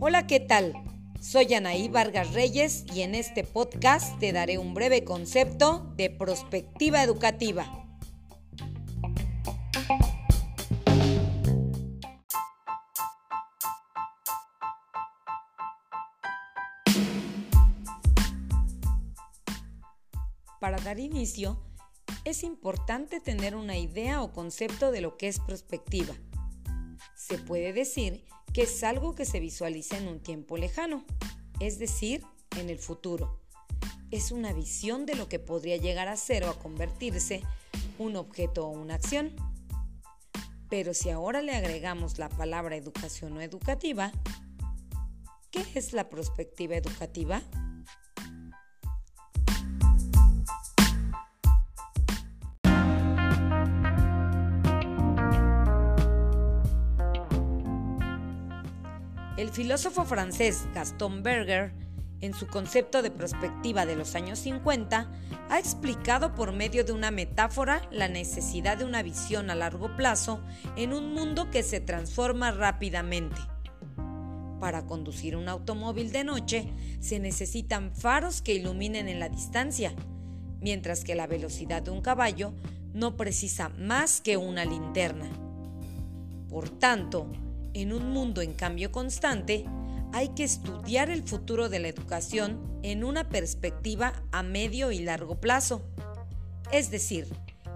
Hola, ¿qué tal? Soy Anaí Vargas Reyes y en este podcast te daré un breve concepto de prospectiva educativa. Para dar inicio, es importante tener una idea o concepto de lo que es prospectiva. Se puede decir que es algo que se visualiza en un tiempo lejano, es decir, en el futuro. Es una visión de lo que podría llegar a ser o a convertirse un objeto o una acción. Pero si ahora le agregamos la palabra educación o educativa, ¿qué es la prospectiva educativa? El filósofo francés Gaston Berger, en su concepto de perspectiva de los años 50, ha explicado por medio de una metáfora la necesidad de una visión a largo plazo en un mundo que se transforma rápidamente. Para conducir un automóvil de noche se necesitan faros que iluminen en la distancia, mientras que la velocidad de un caballo no precisa más que una linterna. Por tanto, en un mundo en cambio constante, hay que estudiar el futuro de la educación en una perspectiva a medio y largo plazo. Es decir,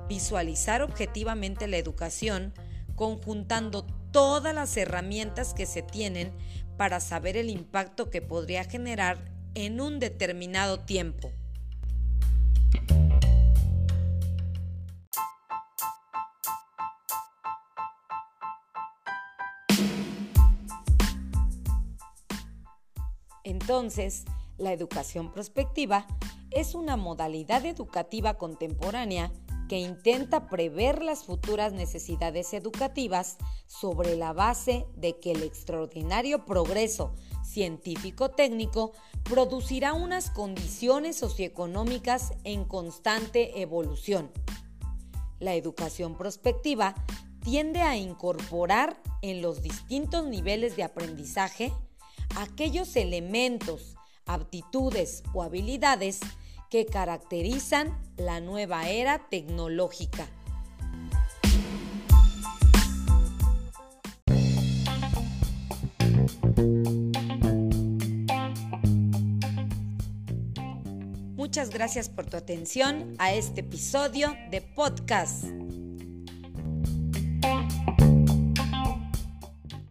visualizar objetivamente la educación conjuntando todas las herramientas que se tienen para saber el impacto que podría generar en un determinado tiempo. Entonces, la educación prospectiva es una modalidad educativa contemporánea que intenta prever las futuras necesidades educativas sobre la base de que el extraordinario progreso científico-técnico producirá unas condiciones socioeconómicas en constante evolución. La educación prospectiva tiende a incorporar en los distintos niveles de aprendizaje aquellos elementos, aptitudes o habilidades que caracterizan la nueva era tecnológica. Muchas gracias por tu atención a este episodio de podcast.